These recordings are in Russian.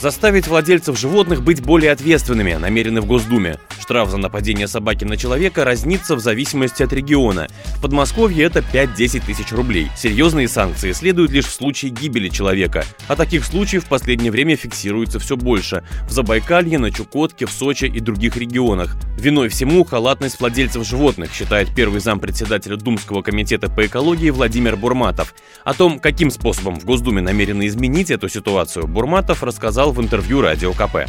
Заставить владельцев животных быть более ответственными намерены в Госдуме. Штраф за нападение собаки на человека разнится в зависимости от региона. В Подмосковье это 5-10 тысяч рублей. Серьезные санкции следуют лишь в случае гибели человека. А таких случаев в последнее время фиксируется все больше. В Забайкалье, на Чукотке, в Сочи и других регионах. Виной всему халатность владельцев животных, считает первый зампредседателя Думского комитета по экологии Владимир Бурматов. О том, каким способом в Госдуме намерены изменить эту ситуацию, Бурматов рассказал сказал в интервью Радио КП.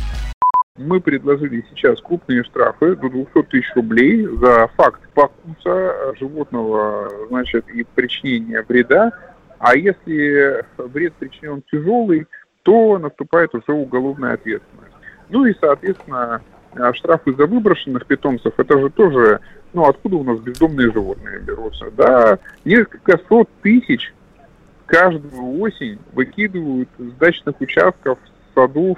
Мы предложили сейчас крупные штрафы до 200 тысяч рублей за факт покуса животного, значит, и причинения вреда. А если вред причинен тяжелый, то наступает уже уголовная ответственность. Ну и, соответственно, штрафы за выброшенных питомцев, это же тоже, ну, откуда у нас бездомные животные берутся, да, несколько сот тысяч каждую осень выкидывают с дачных участков садов,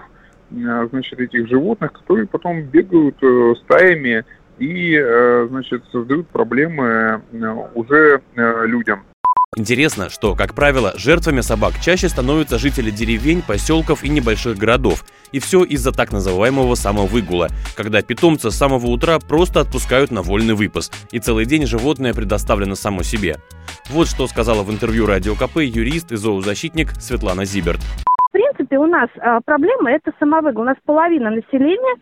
э, значит, этих животных, которые потом бегают э, стаями и, э, значит, создают проблемы уже людям. Интересно, что, как правило, жертвами собак чаще становятся жители деревень, поселков и небольших городов. И все из-за так называемого самовыгула, когда питомца с самого утра просто отпускают на вольный выпас, и целый день животное предоставлено само себе. Вот что сказала в интервью Радио КП юрист и зоозащитник Светлана Зиберт принципе, у нас а, проблема это самовыгул. У нас половина населения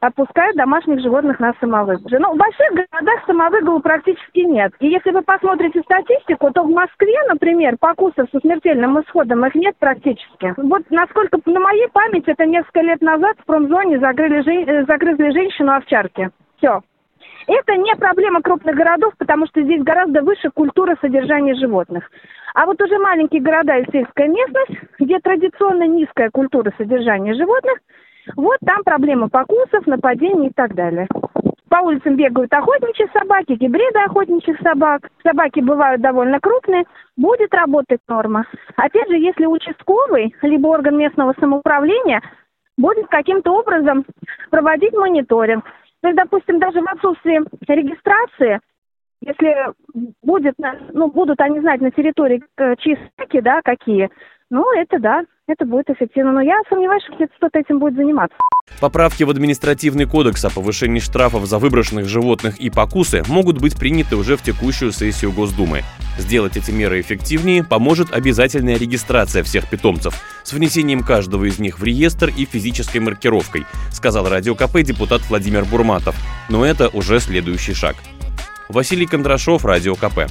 отпускают домашних животных на самовыгул. Ну, в больших городах самовыгула практически нет. И если вы посмотрите статистику, то в Москве, например, покусов со смертельным исходом их нет практически. Вот насколько на моей памяти, это несколько лет назад в промзоне загрыли, жен... Э, загрызли женщину овчарки. Все. Это не проблема крупных городов, потому что здесь гораздо выше культура содержания животных. А вот уже маленькие города и сельская местность, где традиционно низкая культура содержания животных, вот там проблема покусов, нападений и так далее. По улицам бегают охотничьи собаки, гибриды охотничьих собак. Собаки бывают довольно крупные. Будет работать норма. Опять же, если участковый, либо орган местного самоуправления будет каким-то образом проводить мониторинг, то есть, допустим, даже в отсутствии регистрации, если будет, ну, будут они знать на территории э, чьи стаки, да, какие, ну, это да, это будет эффективно. Но я сомневаюсь, что кто-то этим будет заниматься. Поправки в административный кодекс о повышении штрафов за выброшенных животных и покусы могут быть приняты уже в текущую сессию Госдумы. Сделать эти меры эффективнее поможет обязательная регистрация всех питомцев с внесением каждого из них в реестр и физической маркировкой, сказал Радио КП депутат Владимир Бурматов. Но это уже следующий шаг. Василий Кондрашов, Радио КП.